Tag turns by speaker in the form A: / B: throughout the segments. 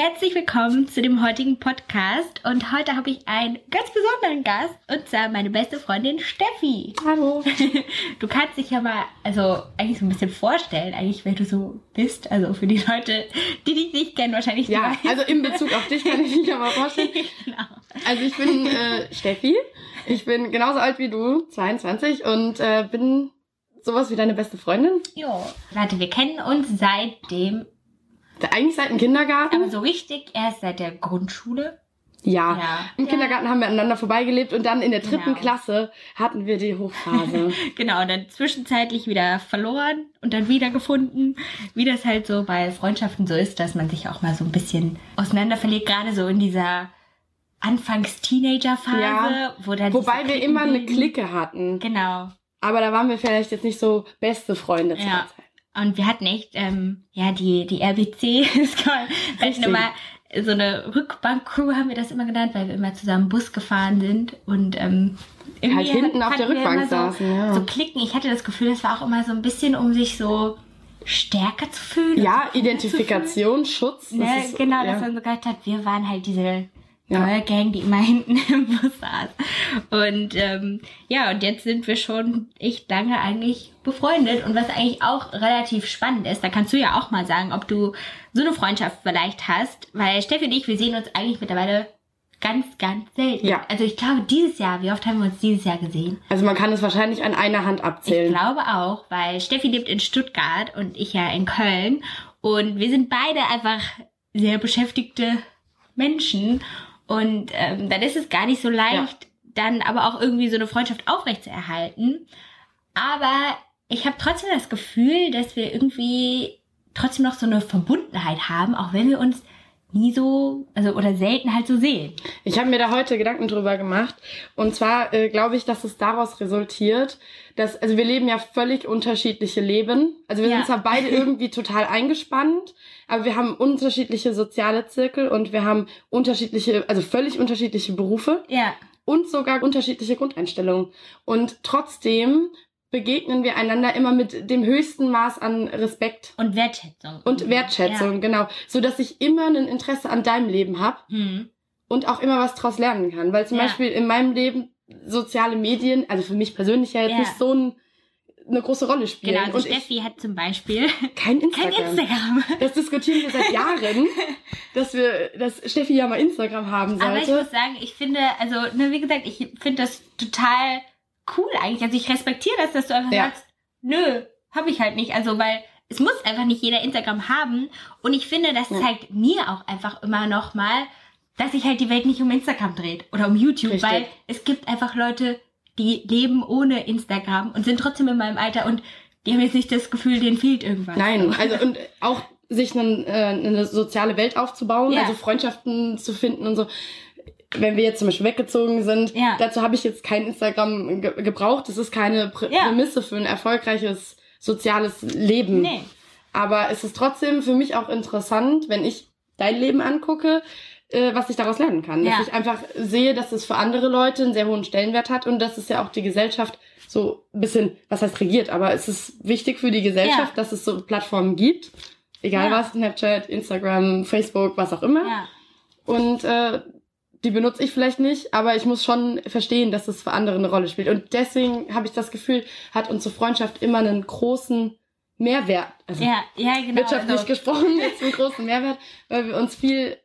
A: Herzlich willkommen zu dem heutigen Podcast und heute habe ich einen ganz besonderen Gast und zwar meine beste Freundin Steffi.
B: Hallo.
A: Du kannst dich ja mal, also eigentlich so ein bisschen vorstellen, eigentlich wer du so bist, also für die Leute, die dich nicht kennen, wahrscheinlich
B: Ja,
A: nicht.
B: also in Bezug auf dich kann ich mich ja mal vorstellen.
A: genau.
B: Also ich bin äh, Steffi. Ich bin genauso alt wie du, 22 und äh, bin sowas wie deine beste Freundin.
A: Jo. Warte, wir kennen uns seit dem,
B: Eigentlich seit dem Kindergarten.
A: aber so richtig erst seit der Grundschule.
B: ja.
A: Ja.
B: Im
A: Ja.
B: Kindergarten haben wir aneinander vorbeigelebt und dann in der dritten
A: Genau.
B: Klasse hatten wir die Hochphase.
A: Genau, und dann zwischenzeitlich wieder verloren und dann wieder gefunden. Wie das halt so bei Freundschaften so ist, dass man sich auch mal so ein bisschen auseinander verliert, gerade so in dieser Anfangs-Teenager-Phase,
B: Ja.
A: wo dann
B: Wobei wir immer eine. Clique hatten.
A: Genau.
B: Aber da waren wir vielleicht jetzt nicht so beste Freunde
A: Ja.
B: Zeit.
A: Und wir hatten echt, ähm, ja, die, die RBC, wir hatten immer so eine Rückbank-Crew, haben wir das immer genannt, weil wir immer zusammen Bus gefahren sind und ähm,
B: Halt hinten auf der Rückbank
A: immer so,
B: saßen, ja.
A: So klicken. Ich hatte das Gefühl, das war auch immer so ein bisschen, um sich so stärker zu fühlen.
B: Ja,
A: so
B: Identifikation, Schutz.
A: Ne,
B: ist-
A: genau,
B: ja.
A: dass man so gedacht hat, wir waren halt diese
B: Ja.
A: neue Gang, die immer hinten im Bus saß. Und ähm, ja, und jetzt sind wir schon echt lange eigentlich befreundet. Und was eigentlich auch relativ spannend ist, da kannst du ja auch mal sagen, ob du so eine Freundschaft vielleicht hast. Weil Steffi und ich, wir sehen uns eigentlich mittlerweile ganz, ganz selten.
B: Ja.
A: Also ich glaube, dieses Jahr, wie oft haben wir uns dieses Jahr gesehen?
B: Also man kann es wahrscheinlich an einer Hand
A: Ich
B: abzählen.
A: glaube auch, weil Steffi lebt in Stuttgart und ich ja in Köln. Und wir sind beide einfach sehr beschäftigte Menschen. Und ähm, dann ist es gar nicht so leicht, dann aber auch irgendwie so eine Freundschaft aufrechtzuerhalten. Aber ich habe trotzdem das Gefühl, dass wir irgendwie trotzdem noch so eine Verbundenheit haben, auch wenn wir uns nie so, also oder selten halt so sehen.
B: Ich habe mir da heute Gedanken drüber gemacht. Und zwar äh, glaube ich, dass es daraus resultiert, dass, also wir leben ja völlig unterschiedliche Leben. Also wir
A: Ja.
B: sind zwar beide irgendwie total eingespannt, aber wir haben unterschiedliche soziale Zirkel und wir haben unterschiedliche, also völlig unterschiedliche Berufe
A: Ja.
B: und sogar unterschiedliche Grundeinstellungen. Und trotzdem begegnen wir einander immer mit dem höchsten Maß an Respekt
A: Und Wertschätzung.
B: und Wertschätzung, genau. So dass ich immer ein Interesse an deinem Leben habe
A: Ja. Hm.
B: und auch immer was draus lernen kann. Weil zum
A: Ja.
B: Beispiel in meinem Leben soziale Medien, also für mich persönlich ja jetzt
A: Ja.
B: nicht so ein, eine große Rolle spielen.
A: Genau, also
B: und
A: Steffi hat zum Beispiel
B: kein Instagram.
A: kein Instagram.
B: Das diskutieren wir seit Jahren, dass wir, dass Steffi ja mal Instagram haben
A: Aber ich
B: sollte.
A: muss sagen, ich finde, also, ne, wie gesagt, ich finde das total cool eigentlich. Also ich respektiere das, dass du einfach
B: Ja.
A: sagst, nö, habe ich halt nicht. Also, weil es muss einfach nicht jeder Instagram haben. Und ich finde, das
B: Ja.
A: zeigt mir auch einfach immer noch mal, dass sich halt die Welt nicht um Instagram dreht oder um YouTube,
B: Richtig.
A: weil es gibt einfach Leute, die leben ohne Instagram und sind trotzdem in meinem Alter und die haben jetzt nicht das Gefühl, denen fehlt irgendwas.
B: Nein, also und auch sich einen, äh, eine soziale Welt aufzubauen,
A: Ja.
B: also Freundschaften zu finden und so. Wenn wir jetzt zum Beispiel weggezogen sind,
A: Ja.
B: dazu habe ich jetzt kein Instagram ge gebraucht. Das ist keine Prä
A: Ja.
B: Prämisse für ein erfolgreiches soziales Leben.
A: Nee.
B: Aber es ist trotzdem für mich auch interessant, wenn ich dein Leben angucke, äh, was ich daraus lernen kann.
A: Ja.
B: Dass ich einfach sehe, dass es für andere Leute einen sehr hohen Stellenwert hat und dass es ja auch die Gesellschaft so ein bisschen, was heißt regiert, aber es ist wichtig für die Gesellschaft,
A: Ja.
B: dass es so Plattformen gibt. Egal
A: Ja.
B: was, Snapchat, Instagram, Facebook, was auch immer.
A: Ja.
B: Und äh, die benutze ich vielleicht nicht, aber ich muss schon verstehen, dass es für andere eine Rolle spielt. Und deswegen habe ich das Gefühl, hat unsere Freundschaft immer einen großen Mehrwert. Also
A: Ja, ja, genau.
B: wirtschaftlich
A: also-
B: gesprochen jetzt einen großen Mehrwert, weil wir uns viel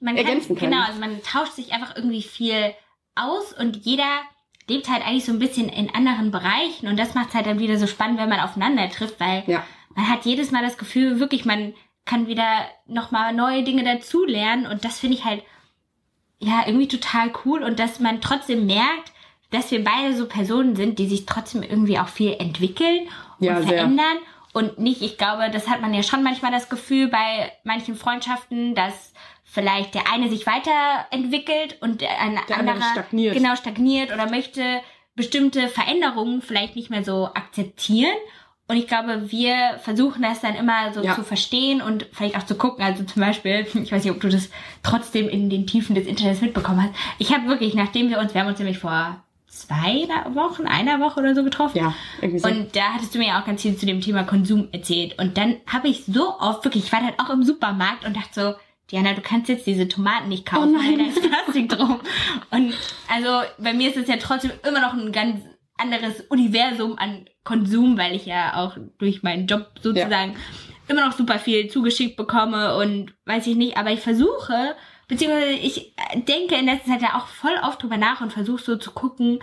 A: man
B: ergänzen können.
A: Genau, also man tauscht sich einfach irgendwie viel aus und jeder lebt halt eigentlich so ein bisschen in anderen Bereichen und das macht es halt dann wieder so spannend, wenn man aufeinander trifft, weil
B: ja
A: man hat jedes Mal das Gefühl, wirklich, man kann wieder nochmal neue Dinge dazulernen und das finde ich halt ja irgendwie total cool und dass man trotzdem merkt, dass wir beide so Personen sind, die sich trotzdem irgendwie auch viel entwickeln und
B: Ja,
A: verändern und nicht, ich glaube, das hat man ja schon manchmal das Gefühl bei manchen Freundschaften, dass vielleicht der eine sich weiterentwickelt und der,
B: Der andere stagniert.
A: genau stagniert oder möchte bestimmte Veränderungen vielleicht nicht mehr so akzeptieren. Und ich glaube, wir versuchen das dann immer so
B: Ja.
A: zu verstehen und vielleicht auch zu gucken. Also zum Beispiel, ich weiß nicht, ob du das trotzdem in den Tiefen des Internets mitbekommen hast. Ich habe wirklich, nachdem wir uns, wir haben uns nämlich vor zwei Wochen, einer Woche oder so getroffen.
B: Ja, irgendwie so.
A: Und da hattest du mir ja auch ganz viel zu dem Thema Konsum erzählt. Und dann habe ich so oft wirklich, ich war halt auch im Supermarkt und dachte so, Diana, du kannst jetzt diese Tomaten nicht kaufen,
B: Oh nein.
A: weil da ist Plastik drum. Und also bei mir ist es ja trotzdem immer noch ein ganz anderes Universum an Konsum, weil ich ja auch durch meinen Job sozusagen immer noch super viel zugeschickt bekomme und weiß ich nicht, aber ich versuche, beziehungsweise ich denke in letzter Zeit ja auch voll oft drüber nach und versuche so zu gucken,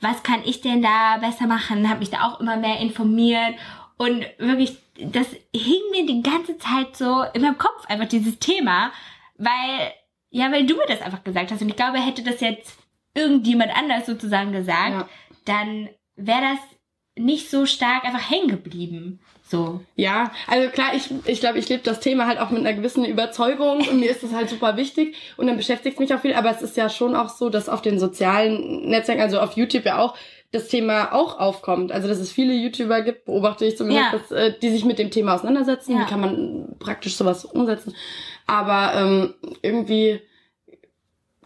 A: was kann ich denn da besser machen, habe mich da auch immer mehr informiert und wirklich, das hing mir die ganze Zeit so in meinem Kopf, einfach dieses Thema, weil, ja, weil du mir das einfach gesagt hast. Und ich glaube, hätte das jetzt irgendjemand anders sozusagen gesagt,
B: Ja.
A: Dann wäre das nicht so stark einfach hängen geblieben. So.
B: Ja, also klar, ich ich, glaube, ich lebe das Thema halt auch mit einer gewissen Überzeugung und mir ist das halt super wichtig und dann beschäftigt es mich auch viel, aber es ist ja schon auch so, dass auf den sozialen Netzwerken, also auf YouTube ja auch, das Thema auch aufkommt. Also dass es viele YouTuber gibt, beobachte ich zumindest,
A: Ja.
B: dass, äh, die sich mit dem Thema auseinandersetzen.
A: Ja.
B: Wie kann man praktisch sowas umsetzen? Aber ähm, irgendwie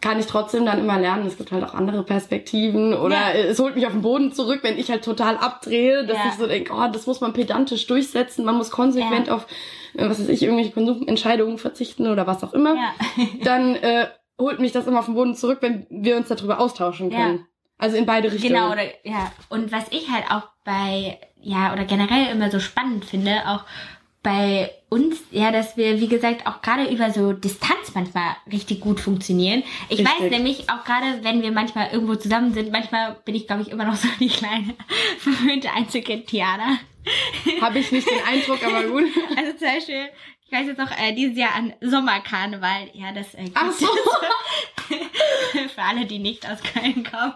B: kann ich trotzdem dann immer lernen, es gibt halt auch andere Perspektiven oder
A: Ja.
B: es holt mich auf den Boden zurück, wenn ich halt total abdrehe, dass
A: Ja.
B: ich so denke, oh, das muss man pedantisch durchsetzen, man muss konsequent
A: Ja.
B: auf, äh, was weiß ich, irgendwelche Konsumentscheidungen verzichten oder was auch immer, dann äh, holt mich das immer auf den Boden zurück, wenn wir uns darüber austauschen können. Also in beide Richtungen.
A: Genau, oder ja. Und was ich halt auch bei, ja, oder generell immer so spannend finde, auch bei uns, ja, dass wir, wie gesagt, auch gerade über so Distanz manchmal richtig gut funktionieren. Ich
B: Richtig.
A: weiß nämlich auch gerade, wenn wir manchmal irgendwo zusammen sind, manchmal bin ich, glaube ich, immer noch so die kleine verwöhnte Einzelkind Tiana.
B: Habe ich nicht den Eindruck, aber gut.
A: Also zum Beispiel, ich weiß jetzt noch, äh, dieses Jahr an Sommerkarneval, ja, das äh,
B: Ach so.
A: für alle, die nicht aus Köln kommen.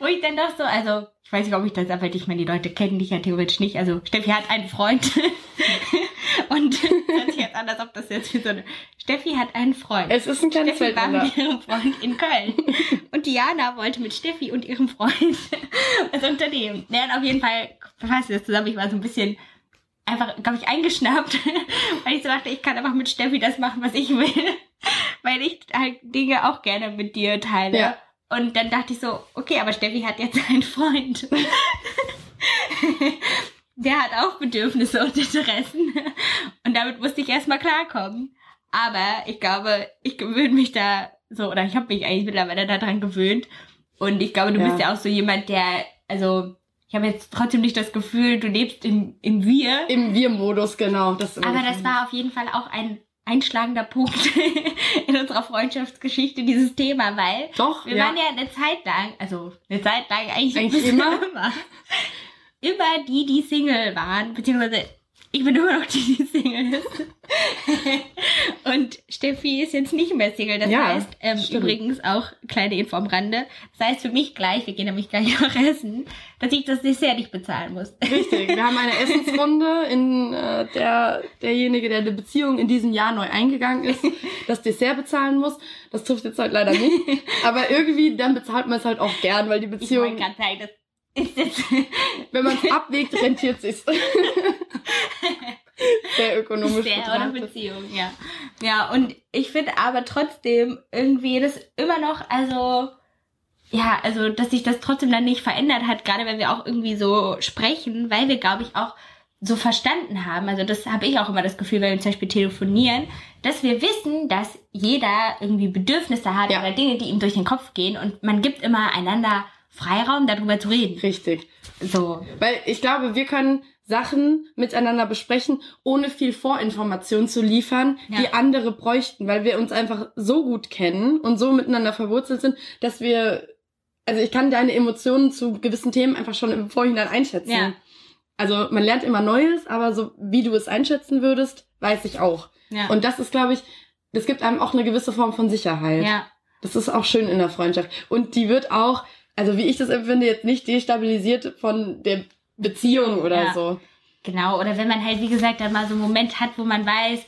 A: Wo ich dann doch so, also, ich weiß nicht, ob ich das aber ich meine, die Leute kennen dich ja theoretisch nicht. Also, Steffi hat einen Freund. Und hört sich jetzt an, als ob das jetzt wie so eine. Steffi hat einen Freund.
B: Es ist ein kleines
A: Steffi war mit ihrem Freund in Köln. Und Diana wollte mit Steffi und ihrem Freund was unternehmen. Ja, und auf jeden Fall wir das zusammen. Ich war so ein bisschen einfach, glaube ich, eingeschnappt, weil ich so dachte, ich kann einfach mit Steffi das machen, was ich will. Weil ich halt Dinge auch gerne mit dir teile.
B: Ja.
A: Und dann dachte ich so, okay, aber Steffi hat jetzt einen Freund. Der hat auch Bedürfnisse und Interessen. Und damit musste ich erstmal klarkommen. Aber ich glaube, ich gewöhne mich da so, oder ich habe mich eigentlich mittlerweile daran gewöhnt. Und ich glaube, du
B: Ja.
A: bist ja auch so jemand, der, also, ich habe jetzt trotzdem nicht das Gefühl, du lebst im, im Wir.
B: Im Wir-Modus, genau. Das
A: Aber das war auf jeden Fall auch ein einschlagender Punkt in unserer Freundschaftsgeschichte, dieses Thema, weil
B: Doch,
A: wir
B: ja.
A: waren ja eine Zeit lang, also eine Zeit lang eigentlich,
B: Eigentlich immer.
A: immer, immer die, die Single waren, beziehungsweise ich bin immer noch die, die Single ist. Und Steffi ist jetzt nicht mehr Single. Das
B: Ja,
A: heißt, ähm,
B: stimmt.
A: übrigens auch kleine Info am Rande. Das heißt für mich gleich, wir gehen nämlich gleich noch essen, dass ich das Dessert nicht bezahlen muss.
B: Richtig, wir haben eine Essensrunde, in äh, der derjenige, der eine Beziehung in diesem Jahr neu eingegangen ist, das Dessert bezahlen muss. Das trifft jetzt halt leider nicht. Aber irgendwie, dann bezahlt man es halt auch gern, weil die
A: Ich wollte
B: Beziehung,
A: gerade sagen, das ist jetzt
B: wenn man es abwägt, rentiert sich's. Sehr ökonomisch
A: Sehr oder
B: betrachtet.
A: Beziehung, ja. Ja, und ich finde aber trotzdem irgendwie das immer noch, also, ja, also, dass sich das trotzdem dann nicht verändert hat, gerade wenn wir auch irgendwie so sprechen, weil wir, glaube ich, auch so verstanden haben, also das habe ich auch immer das Gefühl, wenn wir zum Beispiel telefonieren, dass wir wissen, dass jeder irgendwie Bedürfnisse hat
B: Ja.
A: oder Dinge, die ihm durch den Kopf gehen und man gibt immer einander Freiraum, darüber zu reden.
B: Richtig.
A: So.
B: Weil ich glaube, wir können Sachen miteinander besprechen, ohne viel Vorinformation zu liefern,
A: Ja.
B: die andere bräuchten, weil wir uns einfach so gut kennen und so miteinander verwurzelt sind, dass wir, also ich kann deine Emotionen zu gewissen Themen einfach schon im Vorhinein einschätzen.
A: Ja.
B: Also man lernt immer Neues, aber so wie du es einschätzen würdest, weiß ich auch.
A: Ja.
B: Und das ist, glaube ich, das gibt einem auch eine gewisse Form von Sicherheit.
A: ja.
B: Das ist auch schön in der Freundschaft. Und die wird auch, also wie ich das empfinde, jetzt nicht destabilisiert von der Beziehung oder
A: Ja.
B: so.
A: Genau, oder wenn man halt, wie gesagt, dann mal so einen Moment hat, wo man weiß,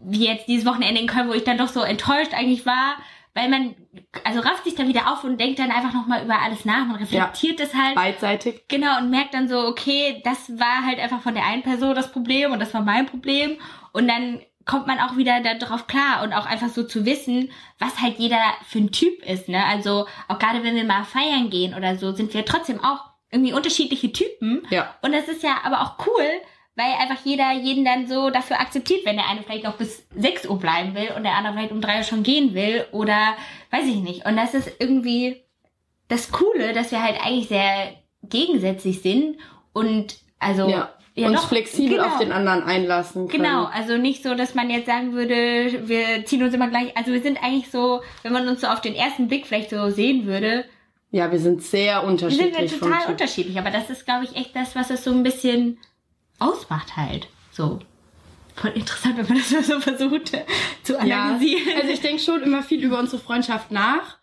A: wie jetzt dieses Wochenende in Köln, wo ich dann doch so enttäuscht eigentlich war, weil man, also rafft sich dann wieder auf und denkt dann einfach nochmal über alles nach, man reflektiert es halt.
B: Beidseitig.
A: Genau, und merkt dann so, okay, das war halt einfach von der einen Person das Problem und das war mein Problem. Und dann kommt man auch wieder darauf klar und auch einfach so zu wissen, was halt jeder für ein Typ ist, ne? Also auch gerade wenn wir mal feiern gehen oder so, sind wir trotzdem auch irgendwie unterschiedliche Typen.
B: Ja.
A: Und das ist ja aber auch cool, weil einfach jeder jeden dann so dafür akzeptiert, wenn der eine vielleicht noch bis 6 Uhr bleiben will und der andere vielleicht um 3 Uhr schon gehen will oder weiß ich nicht. Und das ist irgendwie das Coole, dass wir halt eigentlich sehr gegensätzlich sind und also
B: ja. Ja, uns doch, flexibel genau. auf den anderen einlassen
A: können. Genau, also nicht so, dass man jetzt sagen würde, wir ziehen uns immer gleich, also wir sind eigentlich so, wenn man uns so auf den ersten Blick vielleicht so sehen würde.
B: Ja, wir sind sehr unterschiedlich.
A: Wir sind total unterschiedlich, aber das ist, glaube ich, echt das, was es so ein bisschen ausmacht halt. So. Voll interessant, wenn man das mal so versucht zu analysieren.
B: Ja, also ich denke schon immer viel über unsere Freundschaft nach.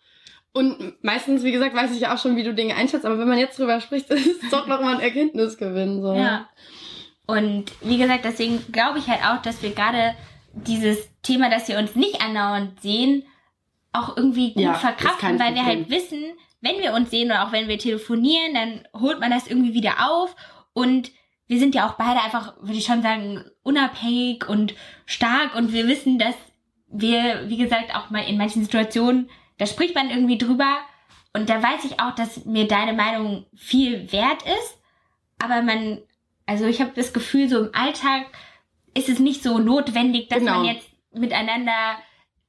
B: Und meistens, wie gesagt, weiß ich ja auch schon, wie du Dinge einschätzt, aber wenn man jetzt drüber spricht, ist es doch nochmal ein Erkenntnisgewinn. So.
A: Ja. Und wie gesagt, deswegen glaube ich halt auch, dass wir gerade dieses Thema, dass wir uns nicht andauernd sehen, auch irgendwie gut ja, verkraften, weil wir halt wissen, wenn wir uns sehen oder auch wenn wir telefonieren, dann holt man das irgendwie wieder auf. Und wir sind ja auch beide einfach, würde ich schon sagen, unabhängig und stark. Und wir wissen, dass wir, wie gesagt, auch mal in manchen Situationen, da spricht man irgendwie drüber. Und da weiß ich auch, dass mir deine Meinung viel wert ist, aber man, also ich habe das Gefühl, so im Alltag ist es nicht so notwendig, dass genau. man jetzt miteinander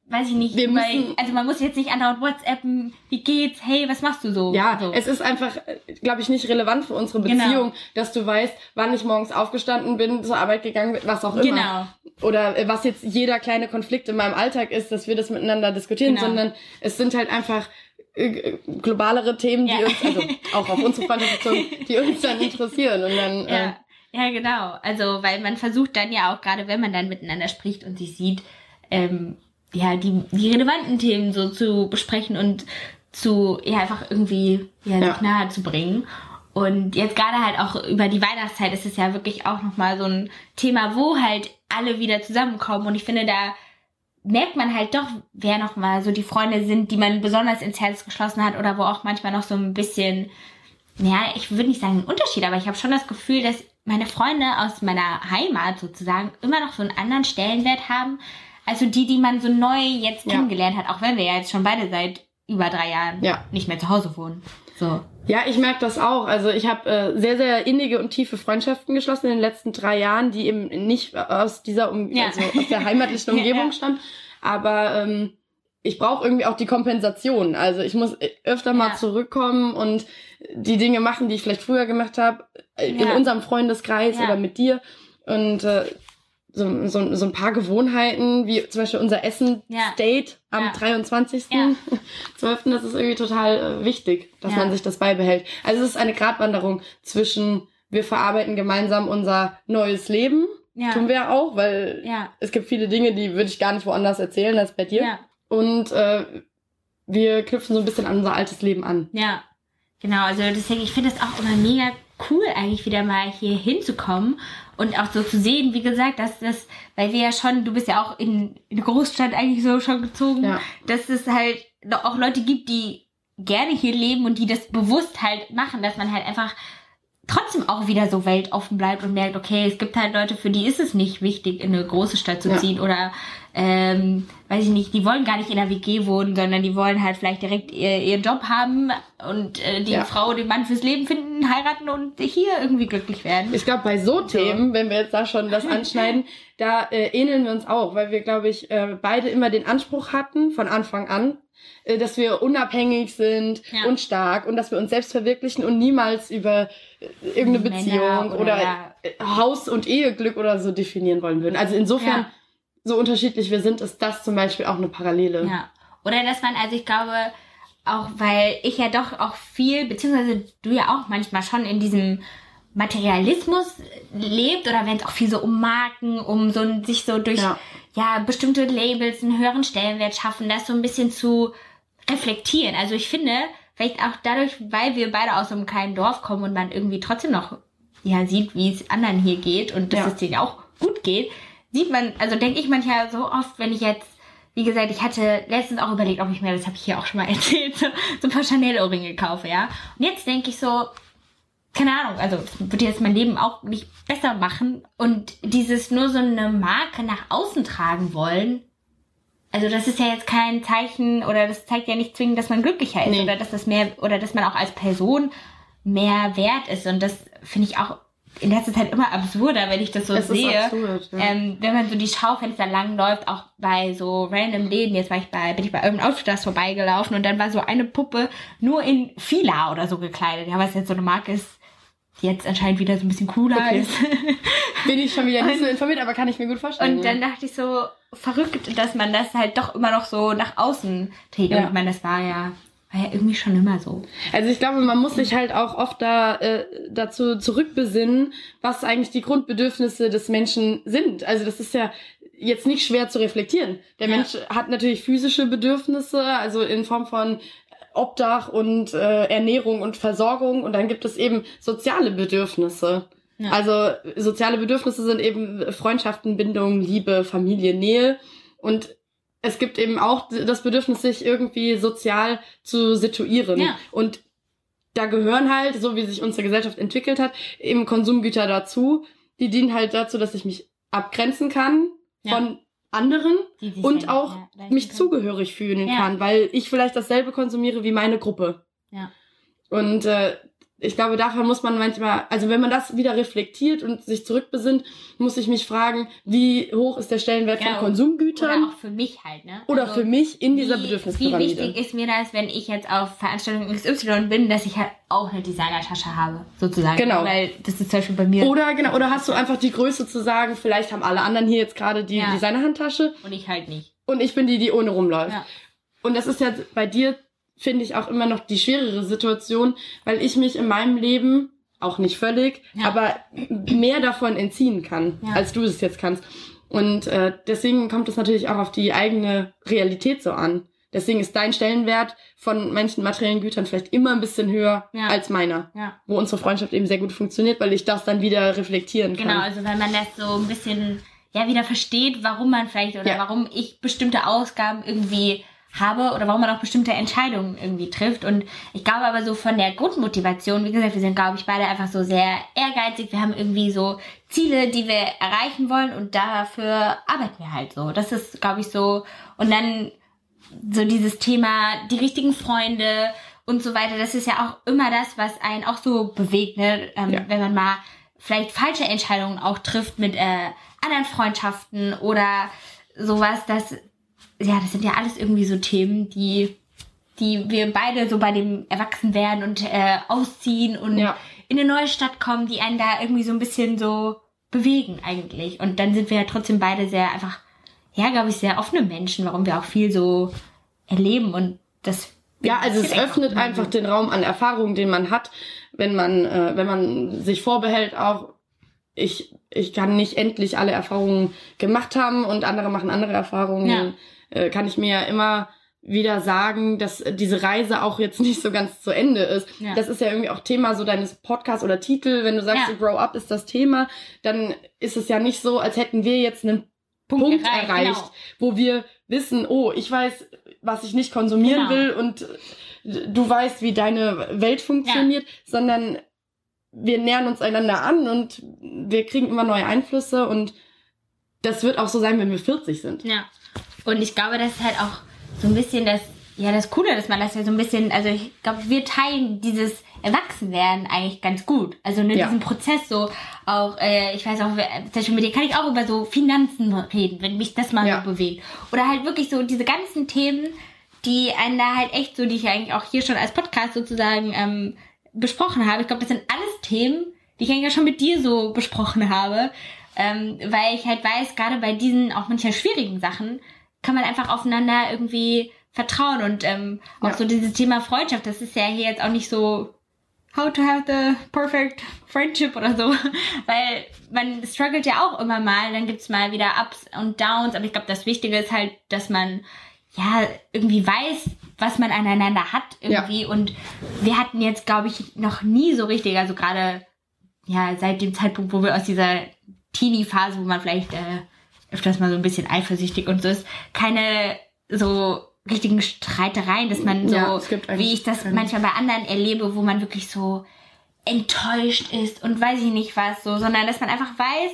A: weiß ich nicht, weil, also man muss jetzt nicht andauernd WhatsAppen, wie geht's, hey, was machst du so?
B: Ja,
A: so.
B: es ist einfach, glaube ich, nicht relevant für unsere genau. Beziehung, genau. dass du weißt, wann ich morgens aufgestanden bin, zur Arbeit gegangen bin, was auch immer. Genau. Oder äh, was jetzt jeder kleine Konflikt in meinem Alltag ist, dass wir das miteinander diskutieren, genau. sondern es sind halt einfach äh, globalere Themen, die ja. uns, also auch auf unsere Freundschaft die uns dann interessieren und dann,
A: ja. Äh, ja, genau. Also, weil man versucht dann ja auch, gerade wenn man dann miteinander spricht und sich sieht, ähm, ja, die, die relevanten Themen so zu besprechen und zu, ja, einfach irgendwie, ja, ja. nahe zu bringen. Und jetzt gerade halt auch über die Weihnachtszeit ist es ja wirklich auch nochmal so ein Thema, wo halt alle wieder zusammenkommen. Und ich finde, da merkt man halt doch, wer nochmal so die Freunde sind, die man besonders ins Herz geschlossen hat oder wo auch manchmal noch so ein bisschen, ja, ich würde nicht sagen ein Unterschied, aber ich habe schon das Gefühl, dass meine Freunde aus meiner Heimat sozusagen immer noch so einen anderen Stellenwert haben, also die, die man so neu jetzt ja. kennengelernt hat, auch wenn wir ja jetzt schon beide seit über drei Jahren ja. nicht mehr zu Hause wohnen. So.
B: Ja, ich merke das auch. Also ich habe äh, sehr, sehr innige und tiefe Freundschaften geschlossen in den letzten drei Jahren, die eben nicht aus dieser um ja. also aus der heimatlichen Umgebung ja. stammen. Aber ähm, ich brauche irgendwie auch die Kompensation. Also ich muss öfter mal zurückkommen und die Dinge machen, die ich vielleicht früher gemacht habe, äh, in unserem Freundeskreis oder mit dir. Und äh, so, so, so ein paar Gewohnheiten, wie zum Beispiel unser Essen-Date ja. am ja. 23. Ja. 12. Das ist irgendwie total äh, wichtig, dass ja. man sich das beibehält. Also es ist eine Gratwanderung zwischen, wir verarbeiten gemeinsam unser neues Leben. Tun wir auch, weil es gibt viele Dinge, die würde ich gar nicht woanders erzählen als bei dir. Und äh, wir knüpfen so ein bisschen an unser altes Leben an.
A: Ja, genau. Also deswegen, ich finde es auch immer mega cool, eigentlich wieder mal hier hinzukommen und auch so zu sehen, wie gesagt, dass das, weil wir ja schon, du bist ja auch in, in Großstadt eigentlich so schon gezogen, ja. dass es halt auch Leute gibt, die gerne hier leben und die das bewusst halt machen, dass man halt einfach trotzdem auch wieder so weltoffen bleibt und merkt, okay, es gibt halt Leute, für die ist es nicht wichtig, in eine große Stadt zu ziehen ja. oder ähm, weiß ich nicht, die wollen gar nicht in der WG wohnen, sondern die wollen halt vielleicht direkt ihr, ihren Job haben und äh, die ja. Frau, den Mann fürs Leben finden, heiraten und hier irgendwie glücklich werden.
B: Ich glaube, bei so Themen, wenn wir jetzt da schon das anschneiden, da äh, ähneln wir uns auch, weil wir, glaube ich, äh, beide immer den Anspruch hatten, von Anfang an, dass wir unabhängig sind ja. und stark und dass wir uns selbst verwirklichen und niemals über äh, irgendeine Beziehung oder, oder ja. Haus- und Eheglück oder so definieren wollen würden. Also insofern, ja. so unterschiedlich wir sind, ist das zum Beispiel auch eine Parallele.
A: Ja. Oder dass man, also ich glaube, auch weil ich ja doch auch viel, beziehungsweise du ja auch manchmal schon in diesem Materialismus lebt oder wenn es auch viel so um Marken, um so sich so durch ja. ja. bestimmte Labels einen höheren Stellenwert schaffen, das so ein bisschen zu reflektieren. Also ich finde, vielleicht auch dadurch, weil wir beide aus so einem kleinen Dorf kommen und man irgendwie trotzdem noch ja sieht, wie es anderen hier geht und dass ja. es denen auch gut geht, sieht man, also denke ich manchmal so oft, wenn ich jetzt wie gesagt, ich hatte letztens auch überlegt, ob ich mir, das habe ich hier auch schon mal erzählt, so, so ein paar Chanel-Ohrringe kaufe, ja. Und jetzt denke ich so, keine Ahnung, also würde jetzt mein Leben auch nicht besser machen. Und dieses nur so eine Marke nach außen tragen wollen, also das ist ja jetzt kein Zeichen oder das zeigt ja nicht zwingend, dass man glücklicher ist nee. oder dass das mehr oder dass man auch als Person mehr wert ist. Und das finde ich auch in letzter Zeit immer absurder, wenn ich das so
B: Es
A: sehe.
B: absurd, ja.
A: ähm, wenn man so die Schaufenster lang läuft, auch bei so random Läden, jetzt war ich bei, bin ich bei Urban Outfitters vorbeigelaufen und dann war so eine Puppe nur in Fila oder so gekleidet. Ja, was jetzt so eine Marke ist, jetzt anscheinend wieder so ein bisschen cooler
B: Okay.
A: ist.
B: Bin ich schon wieder nicht so informiert, aber kann ich mir gut vorstellen.
A: Und dann dachte ich so, verrückt, dass man das halt doch immer noch so nach außen trägt. Und
B: Ja.
A: ich meine, das war ja, war ja irgendwie schon immer so.
B: Also ich glaube, man muss sich halt auch oft da äh, dazu zurückbesinnen, was eigentlich die Grundbedürfnisse des Menschen sind. Also das ist ja jetzt nicht schwer zu reflektieren. Der
A: Ja.
B: Mensch hat natürlich physische Bedürfnisse, also in Form von Obdach und äh, Ernährung und Versorgung und dann gibt es eben soziale Bedürfnisse.
A: Ja.
B: Also soziale Bedürfnisse sind eben Freundschaften, Bindung, Liebe, Familie, Nähe und es gibt eben auch das Bedürfnis, sich irgendwie sozial zu situieren.
A: Ja.
B: Und da gehören halt, so wie sich unsere Gesellschaft entwickelt hat, eben Konsumgüter dazu. Die dienen halt dazu, dass ich mich abgrenzen kann
A: Ja.
B: von anderen und auch mich
A: können.
B: zugehörig fühlen
A: Ja.
B: kann, weil ich vielleicht dasselbe konsumiere wie meine Gruppe.
A: Ja.
B: Und äh, ich glaube, dafür muss man manchmal, also wenn man das wieder reflektiert und sich zurückbesinnt, muss ich mich fragen, wie hoch ist der Stellenwert
A: Genau.
B: von Konsumgütern
A: Oder auch für mich halt, ne?
B: oder
A: Also,
B: für mich in dieser
A: wie,
B: Bedürfnispyramide.
A: Wie wichtig ist mir das, wenn ich jetzt auf Veranstaltung XY bin, dass ich halt auch eine Designertasche habe, sozusagen.
B: Genau.
A: Weil das ist zum Beispiel bei mir
B: Oder genau, oder hast du einfach die Größe zu sagen, vielleicht haben alle anderen hier jetzt gerade die
A: Ja.
B: Designerhandtasche
A: und ich halt nicht.
B: und ich bin die, die ohne rumläuft.
A: Ja.
B: Und das ist ja bei dir, finde ich, auch immer noch die schwerere Situation, weil ich mich in meinem Leben, auch nicht völlig,
A: Ja.
B: aber mehr davon entziehen kann,
A: Ja.
B: als du es jetzt kannst. Und äh, deswegen kommt es natürlich auch auf die eigene Realität so an. Deswegen ist dein Stellenwert von manchen materiellen Gütern vielleicht immer ein bisschen höher
A: Ja.
B: als meiner.
A: Ja.
B: Wo unsere Freundschaft eben sehr gut funktioniert, weil ich das dann wieder reflektieren kann.
A: Genau, also wenn man das so ein bisschen ja wieder versteht, warum man vielleicht oder
B: Ja.
A: warum ich bestimmte Ausgaben irgendwie habe oder warum man auch bestimmte Entscheidungen irgendwie trifft. Und ich glaube aber so von der Grundmotivation, wie gesagt, wir sind, glaube ich, beide einfach so sehr ehrgeizig. Wir haben irgendwie so Ziele, die wir erreichen wollen und dafür arbeiten wir halt so. Das ist, glaube ich, so. Und dann so dieses Thema, die richtigen Freunde und so weiter, das ist ja auch immer das, was einen auch so bewegt, ne? Ähm,
B: Ja.
A: wenn man mal vielleicht falsche Entscheidungen auch trifft mit äh, anderen Freundschaften oder sowas, das, ja, das sind ja alles irgendwie so Themen, die, die wir beide so bei dem Erwachsenwerden und äh, ausziehen und
B: Ja.
A: in eine neue Stadt kommen, die einen da irgendwie so ein bisschen so bewegen eigentlich. Und dann sind wir ja trotzdem beide sehr einfach, ja, glaube ich, sehr offene Menschen, warum wir auch viel so erleben und das
B: Ja, also es öffnet einfach den Raum an Erfahrungen, den man hat, wenn man, äh, wenn man sich vorbehält, auch ich, ich kann nicht endlich alle Erfahrungen gemacht haben und andere machen andere Erfahrungen,
A: Ja.
B: Äh, kann ich mir ja immer wieder sagen, dass diese Reise auch jetzt nicht so ganz zu Ende ist.
A: Ja.
B: Das ist ja irgendwie auch Thema so deines Podcasts oder Titel. Wenn du sagst,
A: Ja.
B: so Grow Up ist das Thema, dann ist es ja nicht so, als hätten wir jetzt einen
A: Punkt
B: Punkt,
A: erreicht,
B: erreicht,
A: genau.
B: wo wir wissen, oh, ich weiß, was ich nicht konsumieren
A: Genau.
B: will und du weißt, wie deine Welt funktioniert, sondern wir nähern uns einander an und wir kriegen immer neue Einflüsse und das wird auch so sein, wenn wir 40 sind.
A: Ja. Und ich glaube, das ist halt auch so ein bisschen das, ja, das Coole, dass man das ja so ein bisschen, also ich glaube, wir teilen dieses Erwachsenwerden eigentlich ganz gut. Also ne,
B: Ja.
A: diesen Prozess so auch, äh, ich weiß auch, zum Beispiel mit dir kann ich auch über so Finanzen reden, wenn mich das mal
B: Ja.
A: so bewegt. Oder halt wirklich so diese ganzen Themen, die einen da halt echt so, die ich eigentlich auch hier schon als Podcast sozusagen ähm, besprochen habe. Ich glaube, das sind alles Themen, die ich eigentlich auch schon mit dir so besprochen habe. Ähm, weil ich halt weiß, gerade bei diesen auch manchmal schwierigen Sachen kann man einfach aufeinander irgendwie vertrauen und ähm, auch
B: Ja.
A: so dieses Thema Freundschaft, das ist ja hier jetzt auch nicht so how to have the perfect friendship oder so, weil man struggelt ja auch immer mal, dann gibt's mal wieder Ups und Downs, aber ich glaube, das Wichtige ist halt, dass man ja irgendwie weiß, was man aneinander hat irgendwie und wir hatten jetzt, glaube ich, noch nie so richtig, also gerade ja seit dem Zeitpunkt, wo wir aus dieser Teenie-Phase, wo man vielleicht äh, öfters mal so ein bisschen eifersüchtig und so ist, keine so richtigen Streitereien, dass man so,
B: Ja,
A: wie ich das manchmal bei anderen erlebe, wo man wirklich so enttäuscht ist und weiß ich nicht was so, sondern dass man einfach weiß,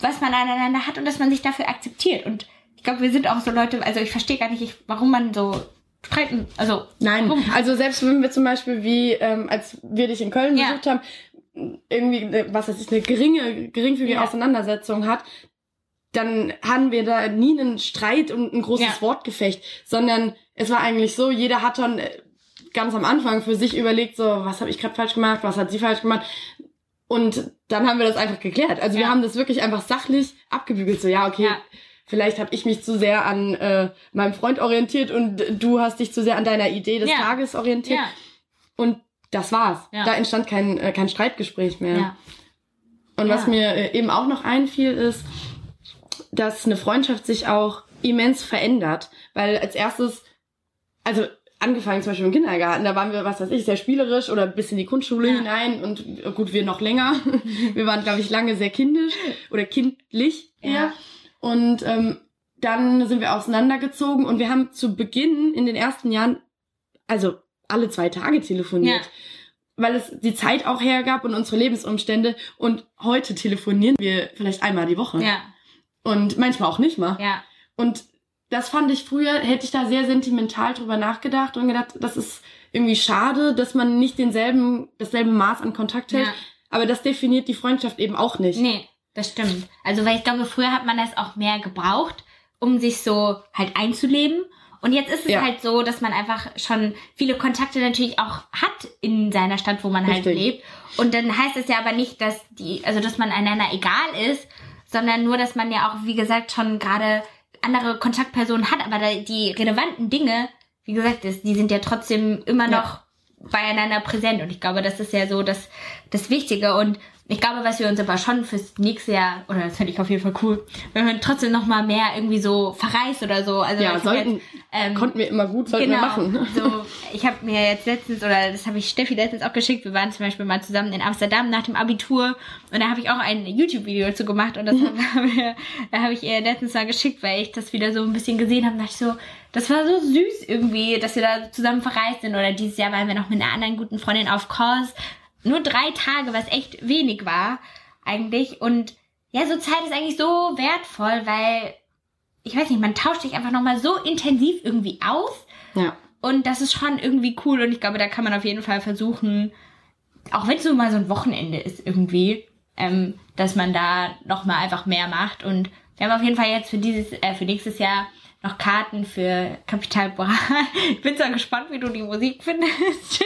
A: was man aneinander hat und dass man sich dafür akzeptiert. Und ich glaube, wir sind auch so Leute, also ich verstehe gar nicht, ich, warum man so streiten, also
B: Nein,
A: warum?
B: also selbst wenn wir zum Beispiel wie, ähm, als wir dich in Köln
A: Ja.
B: besucht haben, irgendwie, eine, was weiß ich, eine geringe, geringfügige
A: Ja.
B: Auseinandersetzung hat, dann haben wir da nie einen Streit und ein großes
A: Ja.
B: Wortgefecht, sondern es war eigentlich so, jeder hat dann äh, ganz am Anfang für sich überlegt, so, was habe ich gerade falsch gemacht, was hat sie falsch gemacht. Und dann haben wir das einfach geklärt. Also wir
A: Ja.
B: haben das wirklich einfach sachlich abgebügelt. So, ja, okay,
A: Ja.
B: vielleicht habe ich mich zu sehr an äh, meinem Freund orientiert und du hast dich zu sehr an deiner Idee des. Tages orientiert.
A: Ja,
B: Und das war's.
A: Ja.
B: Da entstand kein, äh, kein Streitgespräch mehr.
A: ja.
B: Und was mir äh, eben auch noch einfiel, ist, dass eine Freundschaft sich auch immens verändert. Weil als erstes, also angefangen zum Beispiel im Kindergarten, da waren wir, was weiß ich, sehr spielerisch oder bis in die Grundschule
A: Ja.
B: hinein und äh, gut, wir noch länger. wir waren, glaube ich, lange sehr kindisch oder kindlich eher.
A: Ja.
B: Und ähm, dann sind wir auseinandergezogen und wir haben zu Beginn in den ersten Jahren, also alle zwei Tage telefoniert.
A: Ja.
B: Weil es die Zeit auch hergab und unsere Lebensumstände. Und heute telefonieren wir vielleicht einmal die Woche.
A: Ja,
B: Und manchmal auch nicht mal.
A: ja,
B: Und das fand ich früher, hätte ich da sehr sentimental drüber nachgedacht und gedacht, das ist irgendwie schade, dass man nicht denselben, dasselbe Maß an Kontakt hält.
A: ja.
B: Aber das definiert die Freundschaft eben auch nicht.
A: Nee, das stimmt. Also, weil ich glaube, früher hat man das auch mehr gebraucht, um sich so halt einzuleben. Und jetzt ist es
B: Ja.
A: halt so, dass man einfach schon viele Kontakte natürlich auch hat in seiner Stadt, wo man halt
B: Richtig.
A: lebt. Und dann heißt es ja aber nicht, dass die, also dass man einander egal ist, sondern nur, dass man ja auch, wie gesagt, schon gerade andere Kontaktpersonen hat, aber die relevanten Dinge, wie gesagt, die sind ja trotzdem immer
B: Ja.
A: noch beieinander präsent. Und ich glaube, das ist ja so das, das Wichtige. Und ich glaube, was wir uns aber schon fürs nächste Jahr, oder das fände ich auf jeden Fall cool, wenn man trotzdem noch mal mehr irgendwie so verreist oder so. Also
B: Ja, sollten,
A: jetzt, ähm,
B: konnten wir immer gut, sollten
A: genau,
B: wir machen.
A: So, ich habe mir jetzt letztens, oder das habe ich Steffi letztens auch geschickt, wir waren zum Beispiel mal zusammen in Amsterdam nach dem Abitur und da habe ich auch ein YouTube-Video dazu gemacht und das haben wir, da habe ich ihr letztens mal geschickt, weil ich das wieder so ein bisschen gesehen habe, dachte ich so, das war so süß irgendwie, dass wir da zusammen verreist sind oder dieses Jahr waren wir noch mit einer anderen guten Freundin auf Kurs. Nur drei Tage, was echt wenig war eigentlich und ja, so Zeit ist eigentlich so wertvoll, weil ich weiß nicht, man tauscht sich einfach nochmal so intensiv irgendwie aus.
B: Ja.
A: Und das ist schon irgendwie cool. Und ich glaube, da kann man auf jeden Fall versuchen, auch wenn es nur mal so ein Wochenende ist irgendwie, ähm, dass man da nochmal einfach mehr macht. Und wir haben auf jeden Fall jetzt für dieses, äh, für nächstes Jahr noch Karten für Kapital Bra. Ich bin zwar gespannt, wie du die Musik findest.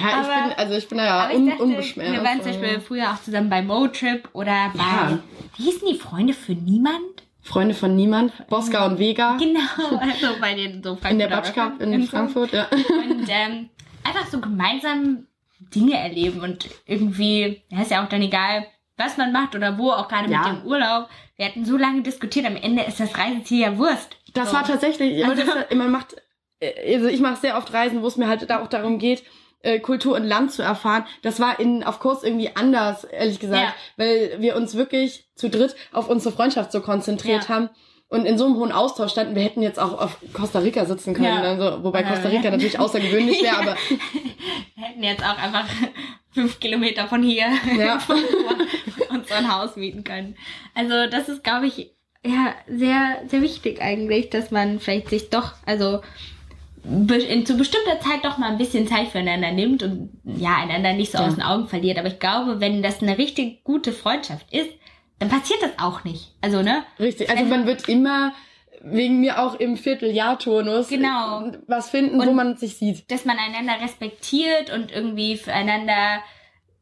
B: Ja, ich
A: Aber-
B: bin, also ich bin da ja
A: ich
B: un,
A: dachte,
B: unbeschwert.
A: wir waren zum Beispiel früher auch zusammen bei Motrip oder bei,
B: Ja.
A: wie hießen die Freunde für niemand?
B: Freunde von niemand, Bosca und Vega
A: Genau, also bei den so
B: in der Batsch Cup in. Frankfurt, ja.
A: Und ähm, einfach so gemeinsam Dinge erleben und irgendwie, ja, ist ja auch dann egal, was man macht oder wo, auch gerade
B: Ja.
A: mit dem Urlaub. Wir hatten so lange diskutiert, am Ende ist das Reiseziel ja Wurst.
B: Das war tatsächlich,
A: Also-
B: das, man macht, äh, also ich mache sehr oft Reisen, wo es mir halt da auch darum geht, äh, Kultur und Land zu erfahren. Das war in auf Kurs irgendwie anders, ehrlich gesagt,
A: Ja.
B: weil wir uns wirklich zu dritt auf unsere Freundschaft so konzentriert
A: Ja.
B: haben und in so einem hohen Austausch standen. Wir hätten jetzt auch auf Costa Rica sitzen können,
A: Ja.
B: also, wobei. Costa Rica natürlich außergewöhnlich wäre, aber
A: Wir hätten jetzt auch einfach fünf Kilometer von hier
B: Ja.
A: von uns ein Haus mieten können. Also das ist, glaube ich, ja, sehr, sehr wichtig eigentlich, dass man vielleicht sich doch, also in, zu bestimmter Zeit doch mal ein bisschen Zeit füreinander nimmt und ja, einander nicht so
B: Ja.
A: aus den Augen verliert. Aber ich glaube, wenn das eine richtig gute Freundschaft ist, dann passiert das auch nicht. Also, ne?
B: richtig. Also man wird immer wegen mir auch im Vierteljahrturnus
A: Genau.
B: was finden, wo
A: Und-
B: man sich sieht.
A: dass man einander respektiert und irgendwie füreinander,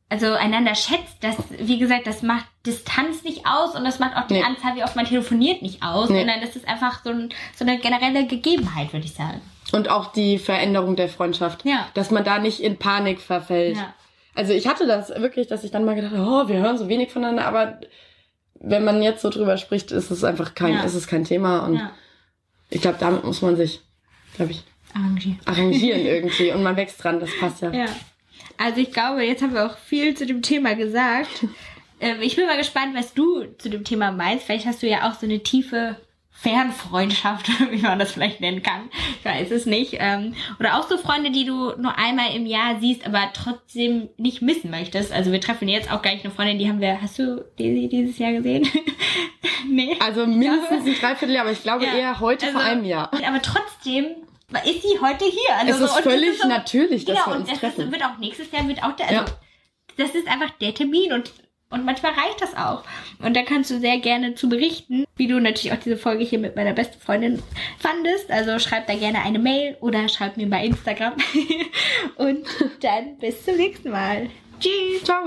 A: also einander schätzt, das, wie gesagt, das macht Distanz nicht aus und das macht auch die
B: Nee.
A: Anzahl, wie oft man telefoniert, nicht aus,
B: Nee.
A: sondern das ist einfach so, ein, so eine generelle Gegebenheit, würde ich sagen.
B: Und auch die Veränderung der Freundschaft.
A: Ja.
B: Dass man da nicht in Panik verfällt.
A: Ja.
B: Also ich hatte das wirklich, dass ich dann mal gedacht habe, oh, wir hören so wenig voneinander, aber wenn man jetzt so drüber spricht, ist es einfach kein,
A: Ja.
B: ist es kein Thema. Und
A: Ja.
B: ich glaube, damit muss man sich, glaube ich,
A: Arrangieren.
B: arrangieren irgendwie. Und man wächst dran, das passt ja.
A: Ja. Also ich glaube, jetzt haben wir auch viel zu dem Thema gesagt. ähm, ich bin mal gespannt, was du zu dem Thema meinst. Vielleicht hast du ja auch so eine tiefe Fernfreundschaft, wie man das vielleicht nennen kann. Ich weiß es nicht. Ähm, oder auch so Freunde, die du nur einmal im Jahr siehst, aber trotzdem nicht missen möchtest. Also wir treffen jetzt auch gleich eine Freundin, die haben wir, hast du die dieses Jahr gesehen? nee.
B: Also mindestens ein Dreivierteljahr, aber ich glaube
A: Ja.
B: eher heute vor
A: Also,
B: einem Jahr.
A: Aber trotzdem ist sie heute hier. Also
B: Es
A: so,
B: ist
A: und das
B: völlig
A: so-
B: natürlich, dass
A: genau,
B: wir
A: und
B: uns
A: das
B: treffen.
A: Ist, wird auch nächstes Jahr wird auch der, also
B: Ja.
A: das ist einfach der Termin und und manchmal reicht das auch. Und da kannst du sehr gerne zu berichten, wie du natürlich auch diese Folge hier mit meiner besten Freundin fandest. Also schreib da gerne eine Mail oder schreib mir bei Instagram. und dann bis zum nächsten Mal. Tschüss.
B: Ciao.